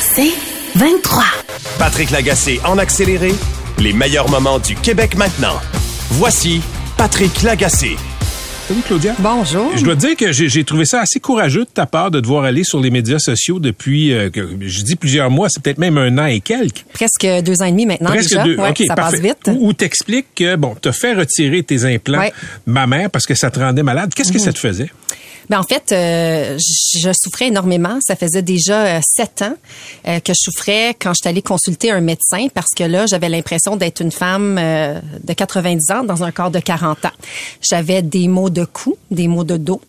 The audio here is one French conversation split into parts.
C'est 23. Patrick Lagacé en accéléré, les meilleurs moments du Québec maintenant. Voici Patrick Lagacé. Salut Claudia. Bonjour. Je dois te dire que j'ai trouvé ça assez courageux de ta part de devoir aller sur les médias sociaux depuis, euh, que, je dis plusieurs mois, c'est peut-être même un an et quelques. Presque deux ans et demi maintenant Presque déjà. deux. Ouais, OK, ça parfait. passe vite. Où, où t'expliques que, bon, t'as fait retirer tes implants Ouais. mammaires parce que ça te rendait malade. Qu'est-ce que ça te faisait? Ben, en fait, euh, je souffrais énormément. Ça faisait déjà euh, sept ans euh, que je souffrais quand j'étais allée consulter un médecin parce que là, j'avais l'impression d'être une femme euh, de 90 ans dans un corps de 40 ans. J'avais des maux de cou, des maux de dos.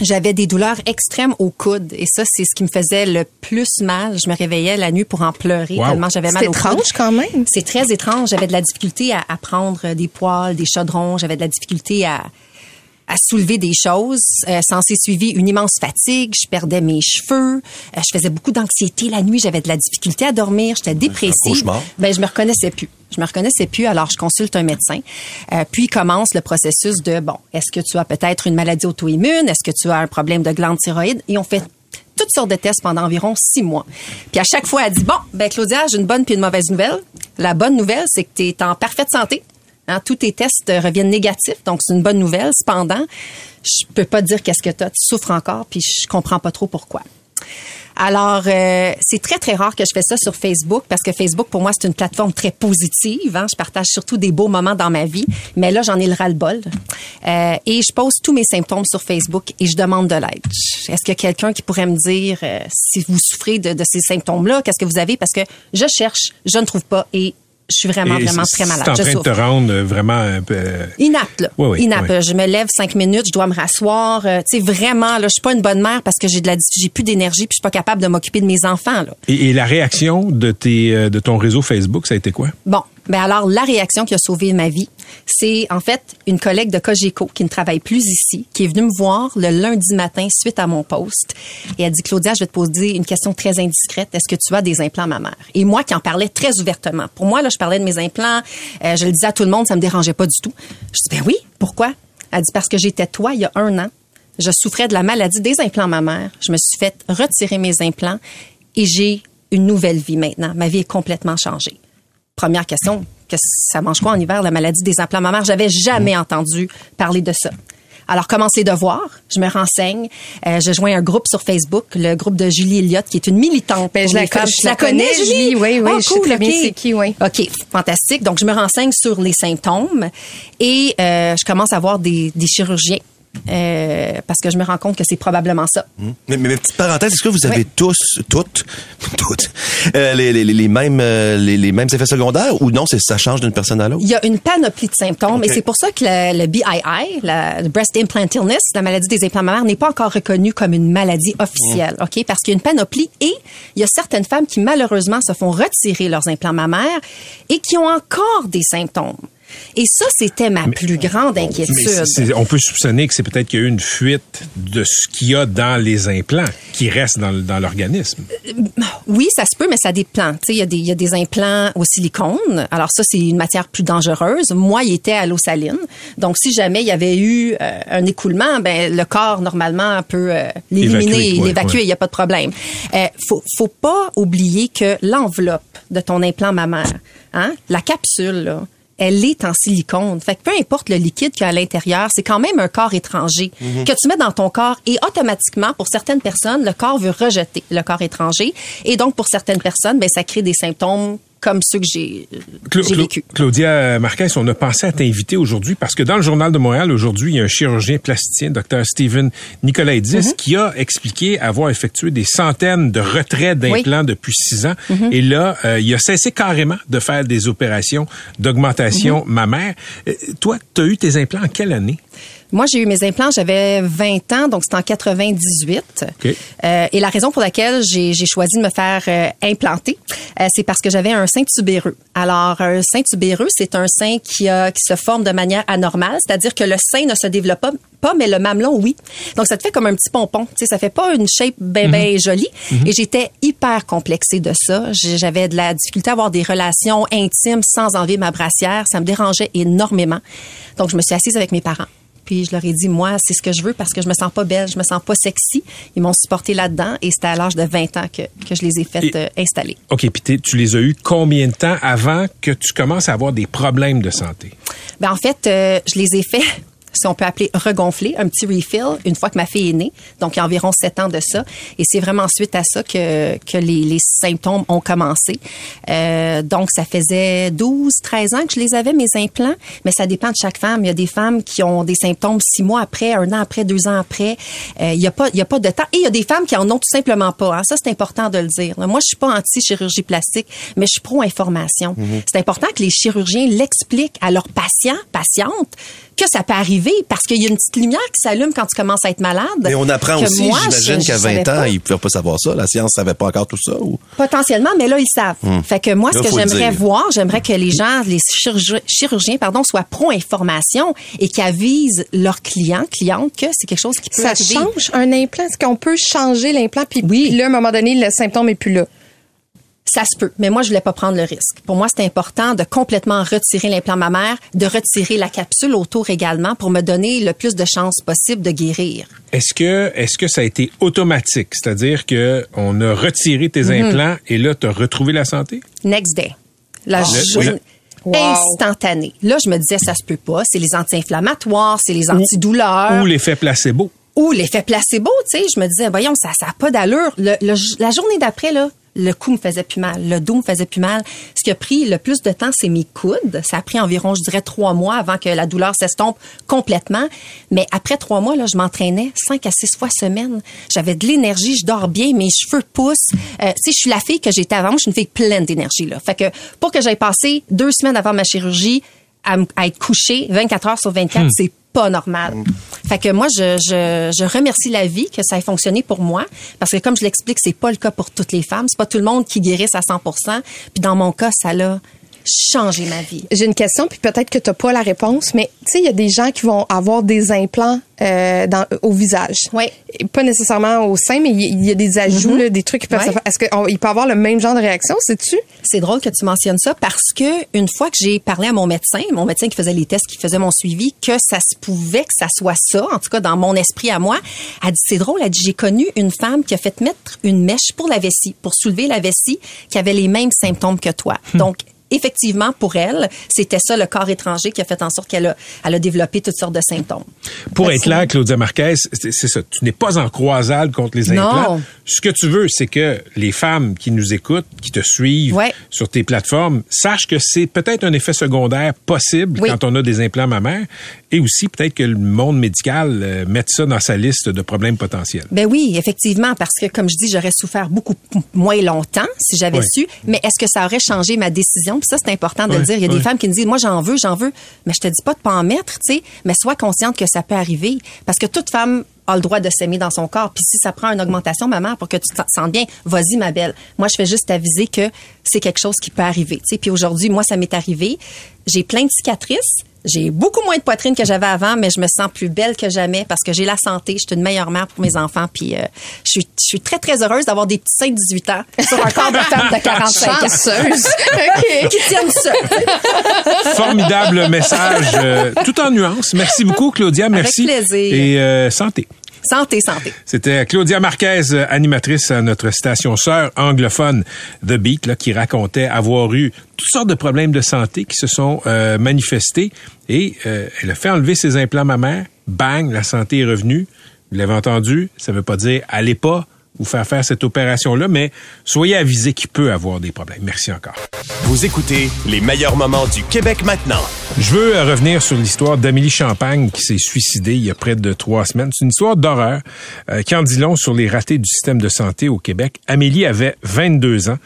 J'avais des douleurs extrêmes au coude et ça, c'est ce qui me faisait le plus mal. Je me réveillais la nuit pour en pleurer Wow. tellement j'avais mal C'est au coude. étrange quand même. C'est très étrange. J'avais de la difficulté à, à prendre des poils, des chaudrons. J'avais de la difficulté à, à soulever des choses. Euh, s'en s'est suivi une immense fatigue. Je perdais mes cheveux. Euh, je faisais beaucoup d'anxiété la nuit. J'avais de la difficulté à dormir. J'étais dépressive. Ben, je me reconnaissais plus. Je me reconnaissais plus, alors je consulte un médecin. Euh, puis commence le processus de, bon, est-ce que tu as peut-être une maladie auto-immune? Est-ce que tu as un problème de glande thyroïde? Et on fait toutes sortes de tests pendant environ six mois. Puis à chaque fois, elle dit, bon, ben Claudia, j'ai une bonne puis une mauvaise nouvelle. La bonne nouvelle, c'est que tu es en parfaite santé. Hein, tous tes tests reviennent négatifs, donc c'est une bonne nouvelle. Cependant, je peux pas te dire qu'est-ce que tu. Tu souffres encore, puis je comprends pas trop pourquoi. Alors, euh, c'est très, très rare que je fais ça sur Facebook parce que Facebook, pour moi, c'est une plateforme très positive. Hein. Je partage surtout des beaux moments dans ma vie. Mais là, j'en ai le ras-le-bol. Euh, et je pose tous mes symptômes sur Facebook et je demande de l'aide. Est-ce a quelqu'un qui pourrait me dire euh, si vous souffrez de, de ces symptômes-là, qu'est-ce que vous avez? Parce que je cherche, je ne trouve pas et je suis vraiment, Et vraiment très malade. C'est en Je train de te rendre euh, vraiment un peu... euh, Inapte, là. Oui, oui, Inapte. oui. Je me lève cinq minutes, je dois me rasseoir. Euh, tu sais, vraiment, là, je suis pas une bonne mère parce que j'ai de la, j'ai plus d'énergie puis je suis pas capable de m'occuper de mes enfants, là. Et, et la réaction de, tes, euh, de ton réseau Facebook, ça a été quoi? Bon, ben alors la réaction qui a sauvé ma vie, c'est en fait une collègue de Cogeco qui ne travaille plus ici, qui est venue me voir le lundi matin suite à mon poste et elle dit Claudia, je vais te poser une question très indiscrète. Est-ce que tu as des implants mammaires Et moi qui en parlais très ouvertement. Pour moi là, je parlais de mes implants, euh, je le disais à tout le monde, ça me dérangeait pas du tout. Je dis ben oui, pourquoi? Elle dit parce que j'étais toi il y a un an. Je souffrais de la maladie des implants mammaires. Je me suis fait retirer mes implants et j'ai une nouvelle vie maintenant. Ma vie est complètement changée. Première question, que ça mange quoi en hiver, la maladie des implants mammaires? J'avais jamais entendu parler de ça. Alors, commencez de voir? Je me renseigne. Euh, je joins un groupe sur Facebook, le groupe de Julie Elliott, qui est une militante. Ben, je la Tu je la connais, Julie? Oui, oui, Ah, je sais très bien ok. c'est qui, oui. OK, fantastique. Donc, je me renseigne sur les symptômes et euh, je commence à voir des, des chirurgiens euh, parce que je me rends compte que c'est probablement ça. Mais, mais, mais petite parenthèse, est-ce que vous avez Oui. tous, toutes, toutes, euh, les, les, les, les mêmes, euh, les, les mêmes effets secondaires ou non, ça change d'une personne à l'autre? Il y a une panoplie de symptômes et c'est pour ça que le, le BII, la le Breast Implant Illness, la maladie des implants mammaires, n'est pas encore reconnue comme une maladie officielle, ok? Parce qu'il y a une panoplie et il y a certaines femmes qui malheureusement se font retirer leurs implants mammaires et qui ont encore des symptômes. Et ça, c'était ma plus grande Mais inquiétude. on peut soupçonner que c'est peut-être qu'il y a eu une fuite de ce qu'il y a dans les implants qui reste dans, l'organisme. Oui, ça se peut, mais ça dépend. Il y, a des- il y a des implants au silicone. Alors ça, c'est une matière plus dangereuse. Moi, il était à l'eau saline. Donc, si jamais il y avait eu euh, un écoulement, ben le corps normalement peut euh, l'éliminer, ouais, l'évacuer. Il ouais. n'y a pas de problème. Euh, faut, faut pas oublier que l'enveloppe de ton implant mammaire, hein, la capsule, là, elle est en silicone. Fait que peu importe le liquide qu'il y a à l'intérieur, c'est quand même un corps étranger Mhm. que tu mets dans ton corps et automatiquement, pour certaines personnes, le corps veut rejeter le corps étranger et donc pour certaines personnes, ben ça crée des symptômes comme ceux que j'ai vécu. Claudia Marquez, on a pensé à t'inviter aujourd'hui parce que dans le Journal de Montréal, aujourd'hui, il y a un chirurgien plasticien, Dr. Stephen Nicolaidis, Mhm. qui a expliqué avoir effectué des centaines de retraits d'implants depuis six ans. Et là, euh, il a cessé carrément de faire des opérations d'augmentation Mhm. mammaire. Euh, toi, tu as eu tes implants en quelle année? Moi, j'ai eu mes implants, j'avais 20 ans, donc c'était en 98. OK. Euh, et la raison pour laquelle j'ai choisi de me faire euh, implanter, euh, c'est parce que j'avais un sein tubéreux. Alors, un sein tubéreux, c'est un sein qui, a, qui se forme de manière anormale, c'est-à-dire que le sein ne se développe pas, pas, mais le mamelon, oui. Donc, ça te fait comme un petit pompon. Tu sais, ça fait pas une shape bien, bien jolie. Et j'étais hyper complexée de ça. J'avais de la difficulté à avoir des relations intimes sans enlever ma brassière. Ça me dérangeait énormément. Donc, je me suis assise avec mes parents. Puis je leur ai dit, moi, c'est ce que je veux parce que je me sens pas belle, je me sens pas sexy. Ils m'ont supporté là-dedans et c'était à l'âge de 20 ans que, que je les ai fait Et- euh, installer. OK, puis tu les as eu combien de temps avant que tu commences à avoir des problèmes de santé? Ben, en fait, euh, je les ai fait, si on peut appeler regonfler, un petit refill, une fois que ma fille est née. Donc, il y a environ sept ans de ça. Et c'est vraiment suite à ça que, que les, les symptômes ont commencé. Euh, donc, ça faisait 12, 13 ans que je les avais, mes implants. Mais ça dépend de chaque femme. Il y a des femmes qui ont des symptômes six mois après, un an après, deux ans après. Euh, il n'y a, pas- il y a pas de temps. Et il y a des femmes qui en ont tout simplement pas. hein. Ça, c'est important de le dire. Moi, je suis pas anti-chirurgie plastique, mais je suis pro-information. C'est important que les chirurgiens l'expliquent à leurs patients, patientes, que ça peut arriver parce qu'il y a une petite lumière qui s'allume quand tu commences à être malade. Mais on apprend aussi, j'imagine qu'à je savais 20 ans, pas. ils ne pouvaient pas savoir ça. La science savait pas encore tout ça. Ou... Potentiellement, mais là, ils savent. Fait que moi, Là, ce que j'aimerais voir, j'aimerais que les gens, les chirurgi- chirurgiens, pardon, soient pro-information et qu'ils avisent leurs clients, clientes, que c'est quelque chose qui peut Ça arriver. change un implant? Est-ce qu'on peut changer l'implant puis, Oui. puis là, à un moment donné, le symptôme est plus là? Ça se peut, mais moi je voulais pas prendre le risque. Pour moi, c'est important de complètement retirer l'implant mammaire, de retirer la capsule autour également pour me donner le plus de chances possible de guérir. Est-ce que, est-ce que ça a été automatique? C'est-à-dire que on a retiré tes Mhm. implants et là, tu as retrouvé la santé? Next day. La Le- journée. Wow. instantanée. Là, je me disais ça se peut pas, c'est les anti-inflammatoires, c'est les antidouleurs. Ou l'effet placebo? ou l'effet placebo, tu sais, je me disais, voyons, ça ça a pas d'allure. Le, le- la journée d'après, là, le cou me faisait plus mal, le dos me faisait plus mal. Ce qui a pris le plus de temps, c'est mes coudes. Ça a pris environ, je dirais, trois mois avant que la douleur s'estompe complètement. Mais après trois mois, là, je m'entraînais cinq à six fois semaine. J'avais de l'énergie, je dors bien, mes cheveux poussent. Euh, tu je suis la fille que j'étais avant. Je suis une fille pleine d'énergie, là. Fait que pour que j'aille passer deux semaines avant ma chirurgie à, à être couchée 24 heures sur 24, c'est pas normal. Fait que moi, je, je, je remercie la vie que ça ait fonctionné pour moi, parce que comme je l'explique, c'est pas le cas pour toutes les femmes. C'est pas tout le monde qui guérisse à 100% Puis dans mon cas, ça l'a changé ma vie. J'ai une question, puis peut-être que tu n'as pas la réponse, mais tu sais, il y a des gens qui vont avoir des implants euh, dans, au visage. Oui. Pas nécessairement au sein, mais il y, a des ajouts, là, des trucs qui peuvent faire. Est-ce qu'il peut avoir le même genre de réaction, sais-tu? C'est drôle que tu mentionnes ça parce que une fois que j'ai parlé à mon médecin, mon médecin qui faisait les tests, qui faisait mon suivi, que ça se pouvait que ça soit ça, en tout cas dans mon esprit à moi, elle dit c'est drôle, elle dit j'ai connu une femme qui a fait mettre une mèche pour la vessie, pour soulever la vessie, qui avait les mêmes symptômes que toi. Donc Effectivement, pour elle, c'était ça le corps étranger qui a fait en sorte qu'elle a, elle a développé toutes sortes de symptômes. Pour être clair, Claudia Marquez, c'est ça. Tu n'es pas en croisade contre les Non. implants. Ce que tu veux, c'est que les femmes qui nous écoutent, qui te suivent Ouais. sur tes plateformes, sachent que c'est peut-être un effet secondaire possible Oui. quand on a des implants mammaires, et aussi peut-être que le monde médical euh, mette ça dans sa liste de problèmes potentiels. Ben oui, effectivement, parce que comme je dis, j'aurais souffert beaucoup moins longtemps si j'avais Oui. su. Mais est-ce que ça aurait changé ma décision? Puis ça, c'est important de Oui, le dire. Il y a oui. des femmes qui me disent, moi, j'en veux, j'en veux, mais je te dis pas de pas en mettre, tu sais. Mais sois consciente que ça peut arriver, parce que toute femme a le droit de s'aimer dans son corps. Puis si ça prend une augmentation, maman, pour que tu te sentes bien, vas-y, ma belle. Moi, je fais juste aviser que c'est quelque chose qui peut arriver. Tu sais. Puis aujourd'hui, moi, ça m'est arrivé. J'ai plein de cicatrices. J'ai beaucoup moins de poitrine que j'avais avant, mais je me sens plus belle que jamais parce que j'ai la santé. Je suis une meilleure mère pour mes enfants. Puis euh, je, suis, je suis très, très heureuse d'avoir des petits seins de 18 ans sur un corps de femme de 45 ans. Chanceuse. OK. Qui tiennent ça. Formidable message, euh, tout en nuances. Merci beaucoup, Claudia. Merci. plaisir. Et euh, santé. Santé, santé. C'était Claudia Marquez, animatrice à notre station sœur anglophone The Beat, là, qui racontait avoir eu toutes sortes de problèmes de santé qui se sont euh, manifestés. Et euh, elle a fait enlever ses implants mammaires. Bang, la santé est revenue. Vous l'avez entendu, ça veut pas dire allez pas vous faire faire cette opération-là, mais soyez avisés qu'il peut avoir des problèmes. Merci encore. Vous écoutez les meilleurs moments du Québec maintenant. Je veux euh, revenir sur l'histoire d'Amélie Champagne qui s'est suicidée il y a près de trois semaines. C'est une histoire d'horreur euh, qui en dit long sur les ratés du système de santé au Québec. Amélie avait 22 ans.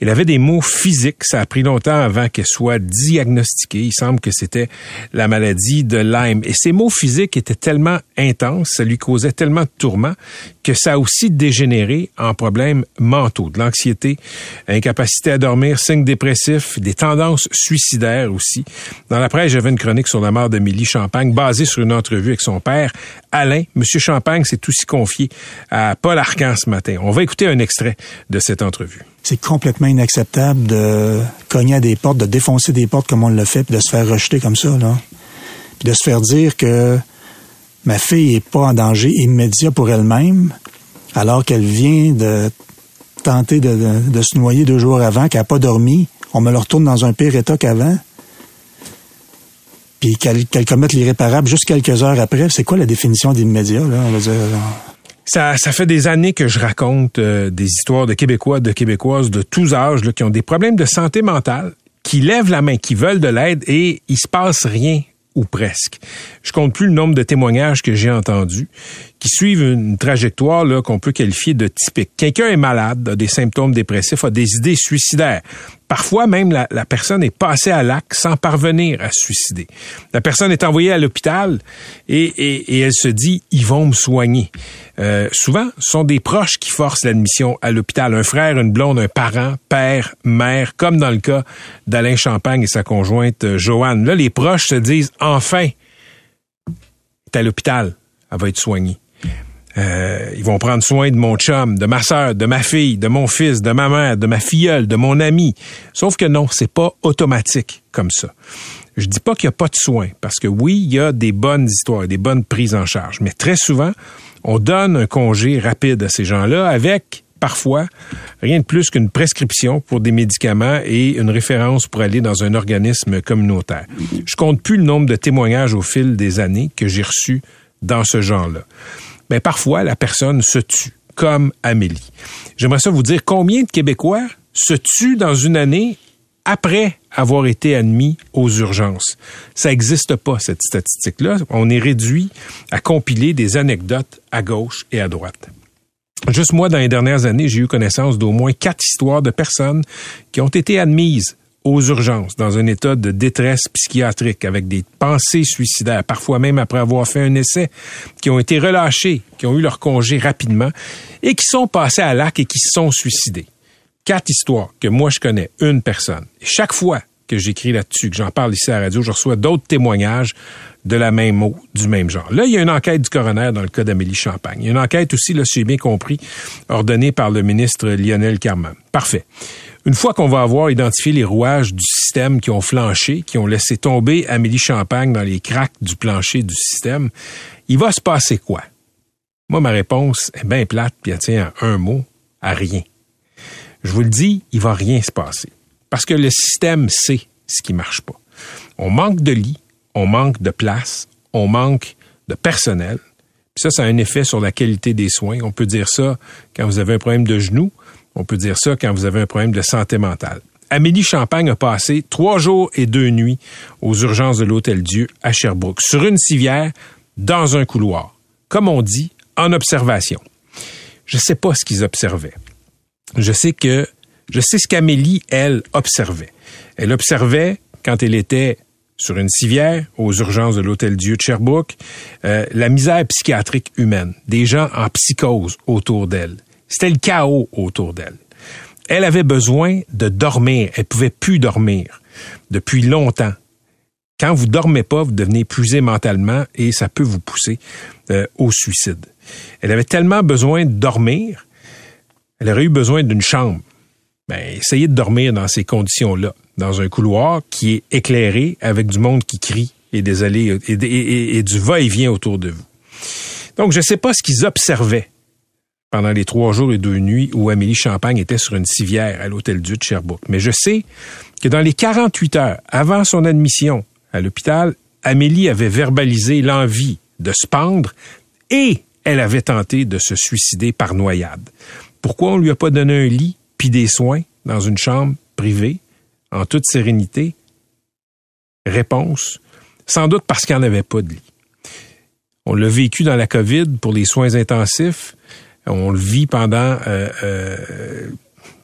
Elle avait des maux physiques. Ça a pris longtemps avant qu'elle soit diagnostiquée. Il semble que c'était la maladie de Lyme. Et ces maux physiques étaient tellement intenses, ça lui causait tellement de tourments que ça a aussi dégénéré en problèmes mentaux, de l'anxiété, incapacité à dormir, signes dépressifs, des tendances suicidaires aussi. Dans la presse, j'avais une chronique sur la mort d'Amélie Champagne basée sur une entrevue avec son père, Alain. Monsieur Champagne s'est aussi confié à Paul Arcan ce matin. On va écouter un extrait de cette entrevue. C'est complètement inacceptable de cogner à des portes, de défoncer des portes comme on le fait, puis de se faire rejeter comme ça, là. Puis de se faire dire que ma fille est pas en danger immédiat pour elle-même, alors qu'elle vient de tenter de, se noyer deux jours avant, qu'elle n'a pas dormi. On me le retourne dans un pire état qu'avant. Puis qu'elle commette l'irréparable juste quelques heures après. C'est quoi la définition d'immédiat, là? Là? Ça, ça fait des années que je raconte euh, des histoires de Québécois, de Québécoises de tous âges qui ont des problèmes de santé mentale, qui lèvent la main, qui veulent de l'aide et il se passe rien ou presque. Je compte plus le nombre de témoignages que j'ai entendus qui suivent une trajectoire là qu'on peut qualifier de typique. Quelqu'un est malade, a des symptômes dépressifs, a des idées suicidaires. Parfois même la, personne est passée à l'acte sans parvenir à se suicider. La personne est envoyée à l'hôpital et elle se dit ils vont me soigner. Euh, souvent, ce sont des proches qui forcent l'admission à l'hôpital. Un frère, une blonde, un parent, père, mère, comme dans le cas d'Alain Champagne et sa conjointe euh, Joanne. Là, les proches se disent enfin, à l'hôpital, elle va être soignée. Euh, ils vont prendre soin de mon chum, de ma sœur, de ma fille, de mon fils, de ma mère, de ma filleule, de mon ami. Sauf que non, c'est pas automatique comme ça. Je dis pas qu'il n'y a pas de soins, parce que oui, il y a des bonnes histoires, des bonnes prises en charge, mais très souvent, on donne un congé rapide à ces gens-là avec parfois rien de plus qu'une prescription pour des médicaments et une référence pour aller dans un organisme communautaire. Je compte plus le nombre de témoignages au fil des années que j'ai reçus dans ce genre-là. Mais parfois, la personne se tue, comme Amélie. J'aimerais ça vous dire combien de Québécois se tuent dans une année après avoir été admis aux urgences. Ça n'existe pas, cette statistique-là. On est réduit à compiler des anecdotes à gauche et à droite. Juste moi, dans les dernières années, j'ai eu connaissance d'au moins quatre histoires de personnes qui ont été admises aux urgences dans un état de détresse psychiatrique avec des pensées suicidaires, parfois même après avoir fait un essai, qui ont été relâchés, qui ont eu leur congé rapidement et qui sont passés à l'acte et qui se sont suicidés. Quatre histoires que moi je connais, une personne. Chaque fois que j'écris là-dessus, que j'en parle ici à la radio, je reçois d'autres témoignages de la même mot, du même genre. Là, il y a une enquête du coroner dans le cas d'Amélie Champagne. Il y a une enquête aussi, là, si bien compris, ordonnée par le ministre Lionel Carman. Parfait. Une fois qu'on va avoir identifié les rouages du système qui ont flanché, qui ont laissé tomber Amélie Champagne dans les cracks du plancher du système, il va se passer quoi? Moi, ma réponse est bien plate, puis elle tient à un mot, à rien. Je vous le dis, il va rien se passer. Parce que le système sait ce qui marche pas. On manque de lits, on manque de place, on manque de personnel. Ça, ça a un effet sur la qualité des soins. On peut dire ça quand vous avez un problème de genou. On peut dire ça quand vous avez un problème de santé mentale. Amélie Champagne a passé trois jours et deux nuits aux urgences de l'Hôtel Dieu à Sherbrooke, sur une civière, dans un couloir. Comme on dit, en observation. Je sais pas ce qu'ils observaient. Je sais que, je sais ce qu'Amélie, elle, observait. Elle observait, quand elle était sur une civière aux urgences de l'Hôtel Dieu de Sherbrooke, euh, la misère psychiatrique humaine, des gens en psychose autour d'elle. C'était le chaos autour d'elle. Elle avait besoin de dormir. Elle pouvait plus dormir depuis longtemps. Quand vous dormez pas, vous devenez épuisé mentalement et ça peut vous pousser euh, au suicide. Elle avait tellement besoin de dormir, elle aurait eu besoin d'une chambre. Ben, essayez de dormir dans ces conditions-là, dans un couloir qui est éclairé avec du monde qui crie et des allées et, du va-et-vient autour de vous. Donc, je ne sais pas ce qu'ils observaient pendant les trois jours et deux nuits où Amélie Champagne était sur une civière à l'Hôtel Dieu de. Mais je sais que dans les 48 heures avant son admission à l'hôpital, Amélie avait verbalisé l'envie de se pendre et elle avait tenté de se suicider par noyade. Pourquoi on lui a pas donné un lit puis des soins dans une chambre privée? En toute sérénité? Réponse, sans doute parce qu'il n'y en avait pas de lit. On l'a vécu dans la COVID pour les soins intensifs. On le vit pendant euh, euh,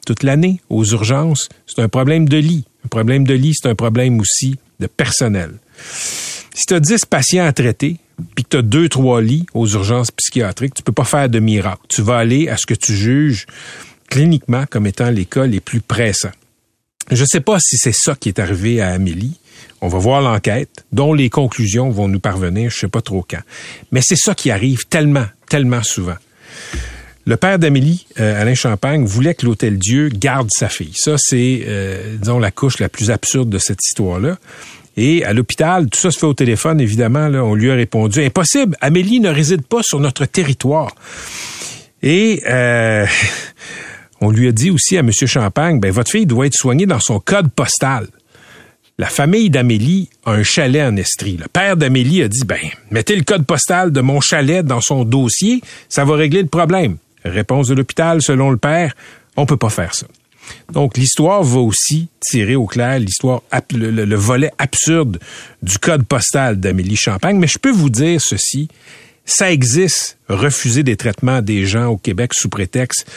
toute l'année aux urgences. C'est un problème de lit. Un problème de lit, c'est un problème aussi de personnel. Si tu as 10 patients à traiter, puis que tu as 2-3 lits aux urgences psychiatriques, tu peux pas faire de miracle. Tu vas aller à ce que tu juges cliniquement comme étant les cas les plus pressants. Je ne sais pas si c'est ça qui est arrivé à Amélie. On va voir l'enquête, dont les conclusions vont nous parvenir, je sais pas trop quand. Mais c'est ça qui arrive tellement, tellement souvent. Le père d'Amélie, euh, Alain Champagne, voulait que l'Hôtel Dieu garde sa fille. Ça, c'est, euh, disons, la couche la plus absurde de cette histoire-là. Et à l'hôpital, tout ça se fait au téléphone, évidemment. On lui a répondu Impossible, Amélie ne réside pas sur notre territoire. Et euh, on lui a dit aussi à M. Champagne ben, Votre fille doit être soignée dans son code postal. La famille d'Amélie a un chalet en Estrie. Le père d'Amélie a dit ben, mettez le code postal de mon chalet dans son dossier, ça va régler le problème. Réponse de l'hôpital, selon le père, on peut pas faire ça. Donc, l'histoire va aussi tirer au clair l'histoire, le, le, volet absurde du code postal d'Amélie Champagne. Mais je peux vous dire ceci, ça existe, refuser des traitements des gens au Québec sous prétexte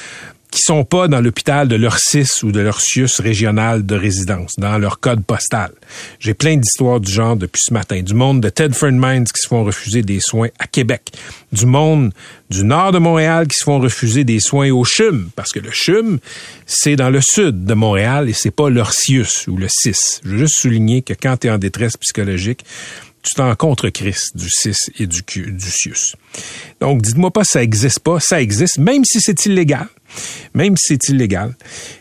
qui sont pas dans l'hôpital de leur CIS ou de leur CIUS régional de résidence, dans leur code postal. J'ai plein d'histoires du genre depuis ce matin. Du monde de Tedford Mines qui se font refuser des soins à Québec. Du monde du nord de Montréal qui se font refuser des soins au CHUM, parce que le CHUM, c'est dans le sud de Montréal et c'est pas leur CIUS ou le CIS. Je veux juste souligner que quand tu es en détresse psychologique, tu t'en contre Christ du CIS et du, du CIUS. Donc, dites-moi pas ça existe pas, ça existe, même si c'est illégal même si c'est illégal.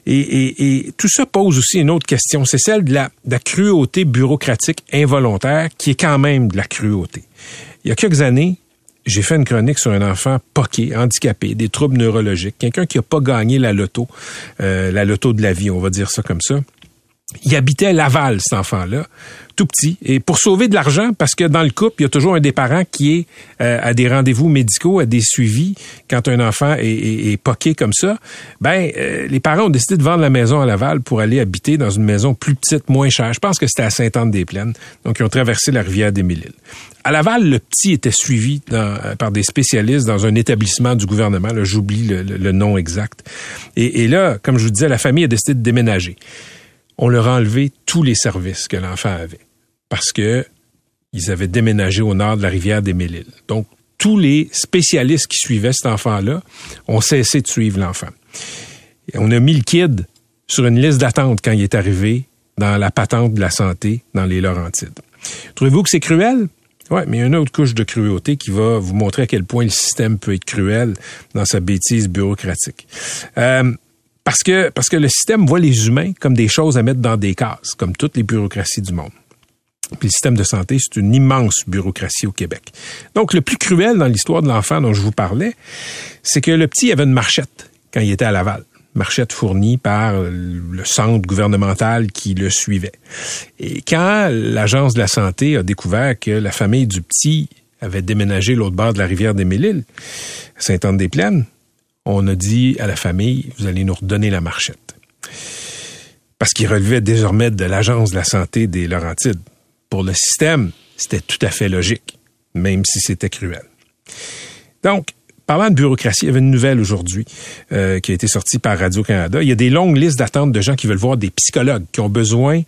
Et, tout ça pose aussi une autre question, c'est celle de la, cruauté bureaucratique involontaire, qui est quand même de la cruauté. Il y a quelques années, j'ai fait une chronique sur un enfant poqué, handicapé, des troubles neurologiques, quelqu'un qui n'a pas gagné la loto, euh, la loto de la vie, on va dire ça comme ça. Il habitait à Laval, cet enfant-là petit. Et pour sauver de l'argent, parce que dans le couple, il y a toujours un des parents qui est euh, à des rendez-vous médicaux, à des suivis, quand un enfant est, est, poqué comme ça, ben euh, les parents ont décidé de vendre la maison à Laval pour aller habiter dans une maison plus petite, moins chère. Je pense que c'était à Sainte-Anne-des-Plaines. Donc, ils ont traversé la rivière des Mille-Îles. À Laval, le petit était suivi euh, par des spécialistes dans un établissement du gouvernement. J'oublie le, le, nom exact. Et, et là, comme je vous disais, la famille a décidé de déménager on leur a enlevé tous les services que l'enfant avait parce que ils avaient déménagé au nord de la rivière des Mille-Îles. Donc, tous les spécialistes qui suivaient cet enfant-là ont cessé de suivre l'enfant. On a mis le kid sur une liste d'attente quand il est arrivé dans la patente de la santé dans les Laurentides. Trouvez-vous que c'est cruel? Oui, mais il y a une autre couche de cruauté qui va vous montrer à quel point le système peut être cruel dans sa bêtise bureaucratique. Euh, parce que, parce que le système voit les humains comme des choses à mettre dans des cases, comme toutes les bureaucraties du monde. Puis le système de santé, c'est une immense bureaucratie au Québec. Donc, le plus cruel dans l'histoire de l'enfant dont je vous parlais, c'est que le petit avait une marchette quand il était à Laval. Marchette fournie par le centre gouvernemental qui le suivait. Et quand l'Agence de la santé a découvert que la famille du petit avait déménagé l'autre bord de la rivière des Mille-Îles, Sainte-Anne-des-Plaines, on a dit à la famille, vous allez nous redonner la marchette. Parce qu'il relevait désormais de l'Agence de la santé des Laurentides. Pour le système, c'était tout à fait logique, même si c'était cruel. Donc, parlant de bureaucratie, il y avait une nouvelle aujourd'hui euh, qui a été sortie par Radio-Canada. Il y a des longues listes d'attente de gens qui veulent voir des psychologues, qui ont besoin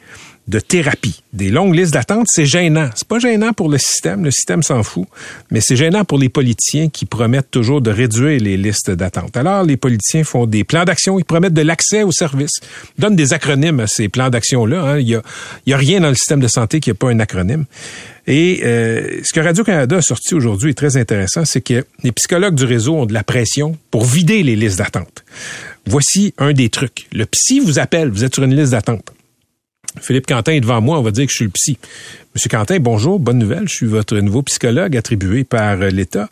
de thérapie. Des longues listes d'attente, c'est gênant. C'est pas gênant pour le système, le système s'en fout, mais c'est gênant pour les politiciens qui promettent toujours de réduire les listes d'attente. Alors, les politiciens font des plans d'action, ils promettent de l'accès aux services, donnent des acronymes à ces plans d'action-là. Hein. Il, y a, a rien dans le système de santé qui n'a pas un acronyme. Et euh, ce que Radio-Canada a sorti aujourd'hui est très intéressant, c'est que les psychologues du réseau ont de la pression pour vider les listes d'attente. Voici un des trucs. Le psy vous appelle, vous êtes sur une liste d'attente. Philippe Quentin est devant moi, on va dire que je suis le psy. Monsieur Quentin, bonjour, bonne nouvelle, je suis votre nouveau psychologue attribué par euh, l'État.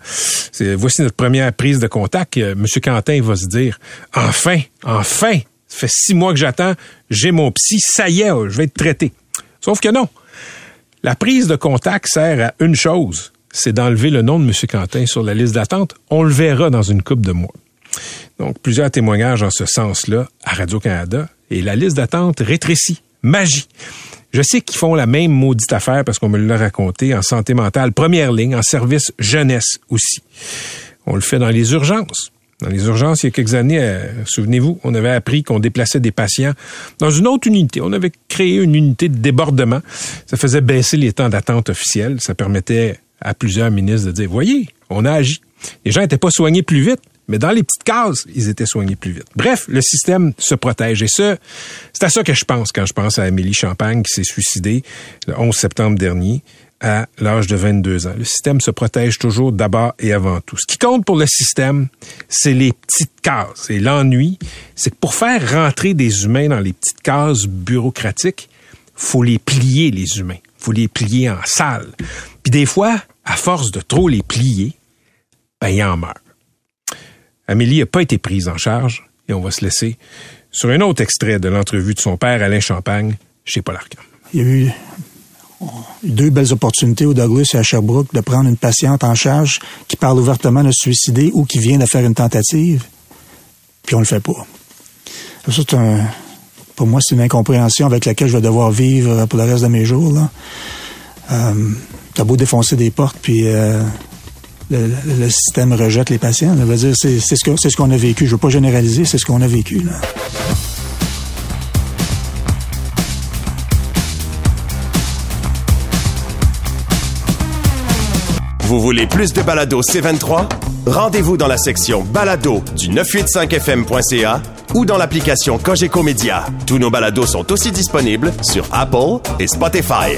Voici notre première prise de contact. Euh, Monsieur Quentin va se dire, enfin, enfin, ça fait six mois que j'attends, j'ai mon psy, ça y est, je vais être traité. Sauf que non. La prise de contact sert à une chose, c'est d'enlever le nom de M. Quentin sur la liste d'attente. On le verra dans une coupe de mois. Donc, plusieurs témoignages en ce sens-là à Radio-Canada. Et la liste d'attente rétrécit. Magie. Je sais qu'ils font la même maudite affaire parce qu'on me l'a raconté en santé mentale, première ligne, en service jeunesse aussi. On le fait dans les urgences. Dans les urgences, il y a quelques années, euh, souvenez-vous, on avait appris qu'on déplaçait des patients dans une autre unité. On avait créé une unité de débordement. Ça faisait baisser les temps d'attente officiels. Ça permettait à plusieurs ministres de dire, voyez, on a agi. Les gens n'étaient pas soignés plus vite, mais dans les petites cases, ils étaient soignés plus vite. Bref, le système se protège. Et c'est à ça que je pense quand je pense à Amélie Champagne qui s'est suicidée le 11 septembre dernier à l'âge de 22 ans. Le système se protège toujours d'abord et avant tout. Ce qui compte pour le système, c'est les petites cases. Et l'ennui, c'est que pour faire rentrer des humains dans les petites cases bureaucratiques, faut les plier, les humains. faut les plier en salle. Puis des fois, à force de trop les plier, ben, il en meurt. Amélie n'a pas été prise en charge et on va se laisser sur un autre extrait de l'entrevue de son père, Alain Champagne, chez Paul Arcand. Il y a eu deux belles opportunités au Douglas et à Sherbrooke de prendre une patiente en charge qui parle ouvertement de suicider ou qui vient de faire une tentative, puis on le fait pas. Ça, c'est un, pour moi, c'est une incompréhension avec laquelle je vais devoir vivre pour le reste de mes jours. Là. Euh, T'as beau défoncer des portes, puis euh, le, système rejette les patients. Dire, c'est ce qu'on a vécu. Je veux pas généraliser, c'est ce qu'on a vécu. Vous voulez plus de balado C23? Rendez-vous dans la section balado du 985fm.ca ou dans l'application Cogeco Média. Tous nos balados sont aussi disponibles sur Apple et Spotify.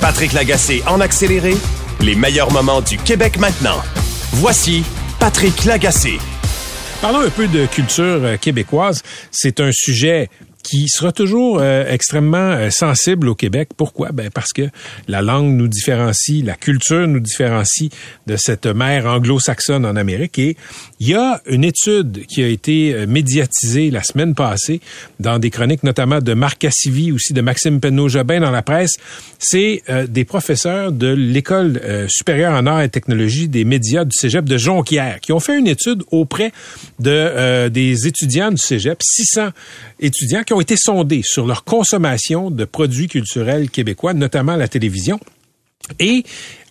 Patrick Lagacé en accéléré, les meilleurs moments du Québec maintenant. Voici Patrick Lagacé. Parlons un peu de culture euh, québécoise. C'est un sujet qui sera toujours euh, extrêmement euh, sensible au Québec. Pourquoi? Ben parce que la langue nous différencie, la culture nous différencie de cette mère anglo-saxonne en Amérique. Et il y a une étude qui a été euh, médiatisée la semaine passée dans des chroniques notamment de Marc Cassivi, aussi de Maxime Penneau-Jobin dans la presse. C'est euh, des professeurs de l'École euh, supérieure en arts et technologie des médias du Cégep de Jonquière qui ont fait une étude auprès de des étudiants du Cégep, 600 étudiants ont été sondés sur leur consommation de produits culturels québécois, notamment la télévision. Et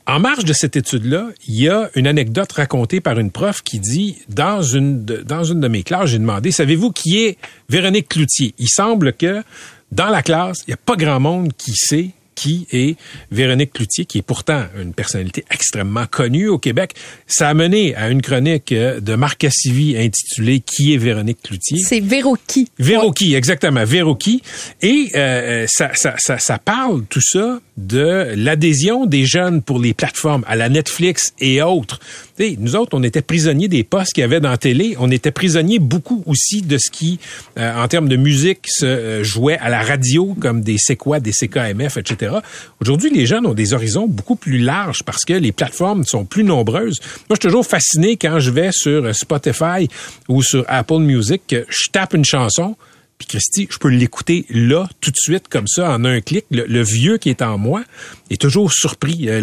en marge de cette étude-là, il y a une anecdote racontée par une prof qui dit dans une de, dans une de mes classes, j'ai demandé savez-vous qui est Véronique Cloutier? Il semble que dans la classe, il n'y a pas grand monde qui sait qui est Véronique Cloutier, qui est pourtant une personnalité extrêmement connue au Québec. Ça a mené à une chronique euh, de Marc Cassivi intitulée Qui est Véronique Cloutier? C'est Véroki. Véroki, exactement, Véroki. Et euh, ça, ça, ça, ça parle tout ça de l'adhésion des jeunes pour les plateformes à la Netflix et autres. Tu sais, nous autres, on était prisonniers des postes qu'il y avait dans la télé. On était prisonniers beaucoup aussi de ce qui, euh, en termes de musique, se euh, jouait à la radio, comme des CQA, des CKMF, etc. Aujourd'hui, les jeunes ont des horizons beaucoup plus larges parce que les plateformes sont plus nombreuses. Moi, je suis toujours fasciné quand je vais sur Spotify ou sur Apple Music, je tape une chanson, puis Christy, je peux l'écouter là, tout de suite, comme ça, en un clic. Le, le vieux qui est en moi est toujours surpris. Euh,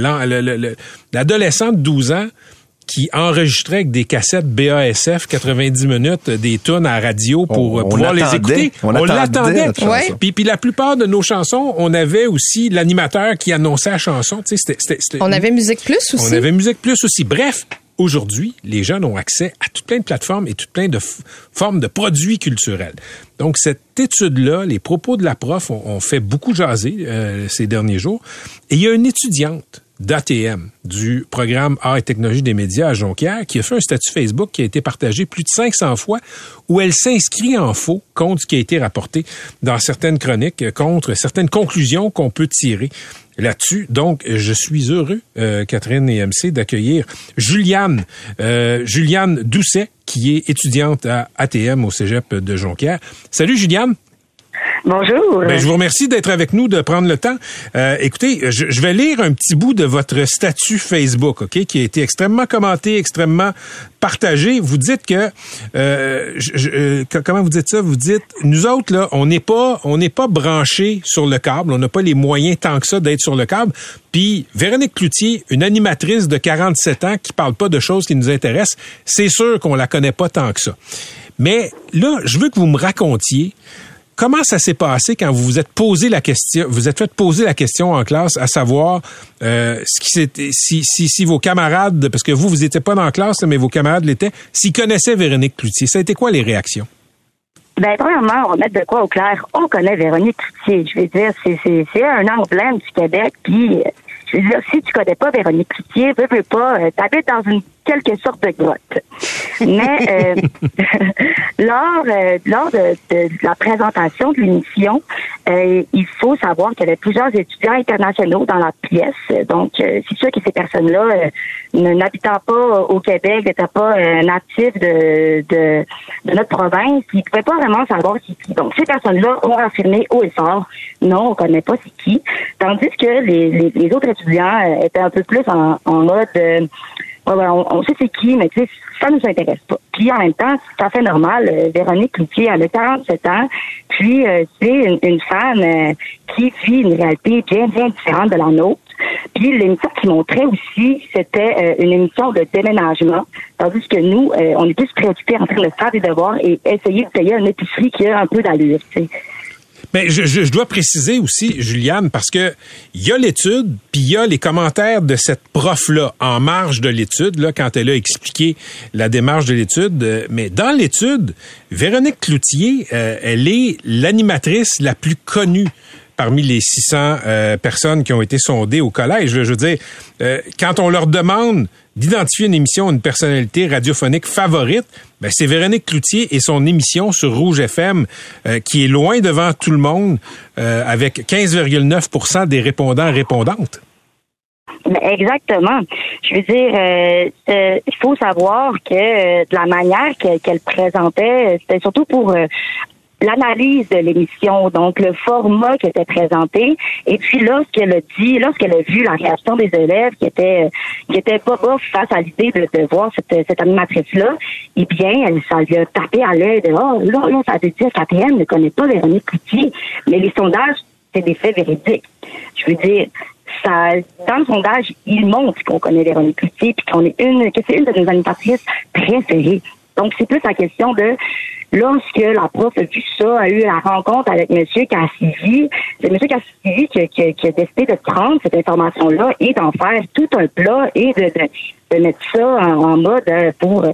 L'adolescent de 12 ans qui enregistrait avec des cassettes BASF 90 minutes euh, des tunes à radio pour On- euh, on pouvoir les écouter. On attendait l'attendait. Ouais. Puis, puis la plupart de nos chansons, on avait aussi l'animateur qui annonçait la chanson. Tu sais, c'était- c'était- c'était- On avait Musique Plus aussi. on avait Musique Plus aussi. Bref, aujourd'hui, les jeunes ont accès à tout plein de plateformes et tout plein de formes de produits culturels. Donc, cette étude-là, les propos de la prof ont, ont fait beaucoup jaser euh, ces derniers jours. Et il y a une étudiante d'ATM, du programme Art et technologie des médias à Jonquière, qui a fait un statut Facebook qui a été partagé plus de 500 fois, où elle s'inscrit en faux contre ce qui a été rapporté dans certaines chroniques, contre certaines conclusions qu'on peut tirer là-dessus. Donc, je suis heureux, euh, Catherine et MC, d'accueillir Juliane, euh, Juliane Doucet, qui est étudiante à ATM au Cégep de Jonquière. Salut, Juliane. Bonjour. Ben, je vous remercie d'être avec nous, de prendre le temps. Euh, écoutez, je, vais lire un petit bout de votre statut Facebook, ok, qui a été extrêmement commenté, extrêmement partagé. Vous dites que, euh, euh, co- comment vous dites ça? Vous dites, nous autres là, on n'est pas, on n'est pas branchés sur le câble, on n'a pas les moyens tant que ça d'être sur le câble. Puis Véronique Cloutier, une animatrice de 47 ans qui parle pas de choses qui nous intéressent, c'est sûr qu'on la connaît pas tant que ça. Mais là, je veux que vous me racontiez Comment ça s'est passé quand vous vous êtes posé la question, vous êtes fait poser la question en classe, à savoir euh, si, vos camarades, parce que vous vous étiez pas dans la classe, mais vos camarades l'étaient, s'ils connaissaient Véronique Cloutier, ça a été quoi les réactions? Ben, premièrement, on va mettre de quoi au clair. On connaît Véronique Cloutier. Je veux dire, c'est, un emblème du Québec. Puis, je veux dire, si tu connais pas Véronique Cloutier, veux, veux pas, euh, t'habites dans une quelque sorte de grotte. Mais euh, lors, euh, lors de, de la présentation de l'émission, euh, il faut savoir qu'il y avait plusieurs étudiants internationaux dans la pièce. Donc, euh, c'est sûr que ces personnes-là, euh, ne- n'habitant pas au Québec, n'étaient pas euh, natifs de, de, de notre province, ils ne pouvaient pas vraiment savoir c'est qui. Donc, ces personnes-là ont affirmé haut et fort, non, on connaît pas c'est qui. Tandis que les, les, les autres étudiants étaient un peu plus en, en mode... euh, On, sait c'est qui, mais tu sais, ça nous intéresse pas. Puis en même temps, c'est tout à fait normal. euh, Véronique Cloutier, elle a 47 ans, puis euh, c'est une, une femme euh, qui vit une réalité bien, bien différente de la nôtre. Puis l'émission qui montrait aussi, c'était euh, une émission de déménagement, tandis que nous, euh, on est plus préoccupés en train de faire des devoirs et essayer de payer une épicerie qui a un peu d'allure. tu. Mais je, je- je dois préciser aussi, Juliane, parce que il y a l'étude, puis il y a les commentaires de cette prof-là en marge de l'étude, là, quand elle a expliqué la démarche de l'étude. Euh, Mais dans l'étude, Véronique Cloutier, euh, elle est l'animatrice la plus connue parmi les 600 euh, personnes qui ont été sondées au collège. Je veux dire, euh, quand on leur demande d'identifier une émission, une personnalité radiophonique favorite, ben c'est Véronique Cloutier et son émission sur Rouge FM euh, qui est loin devant tout le monde euh, avec 15,9% des répondants répondantes. Ben, exactement. Je veux dire, euh, euh, il faut savoir que euh, de la manière que- qu'elle présentait, euh, c'était surtout pour l'analyse de l'émission, donc le format qui était présenté, et puis lorsqu'elle a dit, lorsqu'elle a vu la réaction des élèves qui étaient qui étaient pas bof face à l'idée de, de voir cette, cette animatrice-là, eh bien, elle, ça lui a tapé à l'œil de oh, là, là, ça veut dire qu'ATM ne connaît pas Véronique Cloutier. Mais les sondages, c'est des faits véridiques. Je veux dire, ça, dans le sondage, il montre qu'on connaît Véronique Cloutier puis qu'on est une, que c'est une de nos animatrices préférées. Donc, c'est plus la question de lorsque la prof a vu ça, a eu la rencontre avec M. Cassidy, c'est M. Cassidy qui, a- qui qui a décidé de prendre cette information-là et d'en faire tout un plat et de, de, de mettre ça en, mode euh, pour... euh,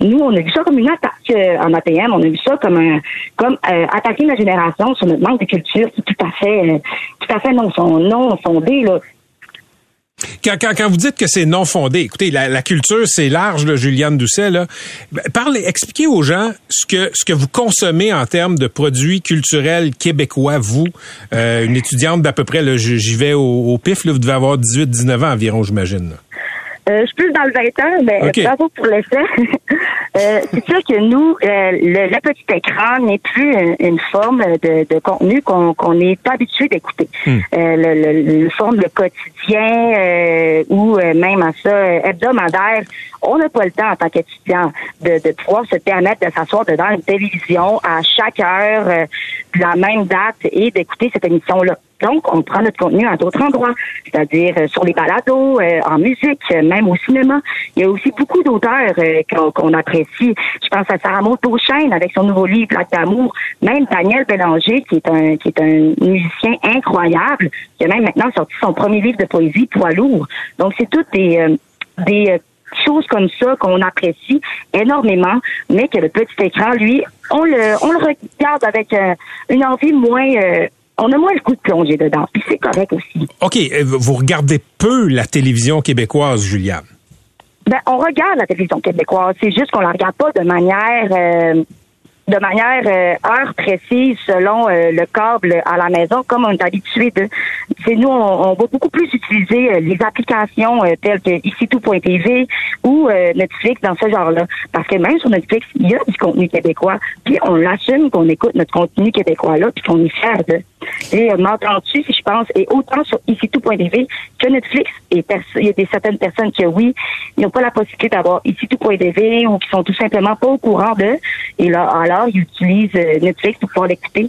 nous, on a vu ça comme une attaque euh, en ATM, on a vu ça comme un, comme euh, attaquer la génération sur notre manque de culture, qui est tout à fait, euh, tout à fait non, non là. Quand, quand, quand vous dites que c'est non fondé, écoutez, la, la culture, c'est large, là, Juliane Doucet. Là. Ben, Parlez, expliquez aux gens ce que, ce que vous consommez en termes de produits culturels québécois, vous, euh, une étudiante d'à peu près, j'y vais au, au pif, là, vous devez avoir 18-19 ans environ, j'imagine. Euh, je suis plus dans le 20 ans, mais Ok. bravo pour l'essai. euh, c'est sûr que nous, euh, le, le petit écran n'est plus une, une forme de, de contenu qu'on n'est pas habitué d'écouter. Hmm. Euh, le, le, le forme de quotidien euh, ou euh, même à ça hebdomadaire, on n'a pas le temps en tant qu'étudiant de, de pouvoir se permettre de s'asseoir devant une télévision à chaque heure euh, de la même date et d'écouter cette émission-là. Donc, on prend notre contenu à d'autres endroits, c'est-à-dire euh, sur les balados, euh, en musique, euh, même au cinéma. Il y a aussi beaucoup d'auteurs qu'on apprécie. Je pense à Sarah Maud Beauchesne avec son nouveau livre Lac d'amour, même Daniel Bélanger qui est un qui est un musicien incroyable, qui a même maintenant sorti son premier livre de poésie Poids lourd. Donc, c'est toutes des des choses comme ça qu'on apprécie énormément, mais que le petit écran, lui, on le, on le regarde avec une envie moins, on a moins le coup de plonger dedans. Puis c'est correct aussi. OK, euh, vous regardez peu la télévision québécoise, Juliane? Ben, on regarde la télévision québécoise. C'est juste qu'on la regarde pas de manière euh, de manière euh, heure précise selon euh, le câble à la maison, comme on est habitué de. C'est nous, on, on va beaucoup plus utiliser euh, les applications euh, telles que ici tout.tv ou euh, Netflix dans ce genre-là. Parce que même sur Netflix, il y a du contenu québécois, puis on l'assume qu'on écoute notre contenu québécois-là, puis qu'on est fier de. Et euh, m'entends-tu, si je pense, et autant sur ici tout.tv que Netflix, et il y a des certaines personnes qui, oui, n'ont pas la possibilité d'avoir ici tout.tv ou qui sont tout simplement pas au courant de, et là, ils utilisent euh, Netflix pour pouvoir l'écouter.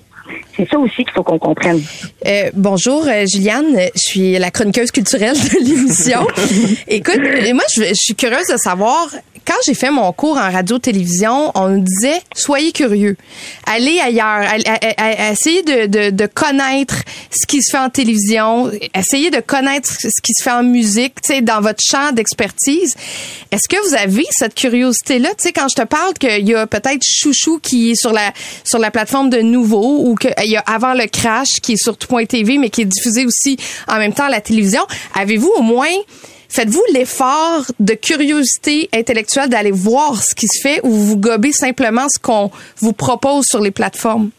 C'est ça aussi qu'il faut qu'on comprenne. Euh, bonjour, euh, Juliane. Je suis la chroniqueuse culturelle de l'émission. Écoute, moi, je, je suis curieuse de savoir. Quand j'ai fait mon cours en radio-télévision, on nous disait soyez curieux, allez ailleurs, essayez de, de, de connaître ce qui se fait en télévision, essayez de connaître ce qui se fait en musique, tu sais, dans votre champ d'expertise. Est-ce que vous avez cette curiosité-là, tu sais, quand je te parle qu'il y a peut-être Chouchou qui est sur la sur la plateforme de Nouveau ou qu'il y a Avant le crash qui est sur tout.tv mais qui est diffusé aussi en même temps à la télévision, avez-vous au moins Faites-vous l'effort de curiosité intellectuelle d'aller voir ce qui se fait ou vous gobez simplement ce qu'on vous propose sur les plateformes?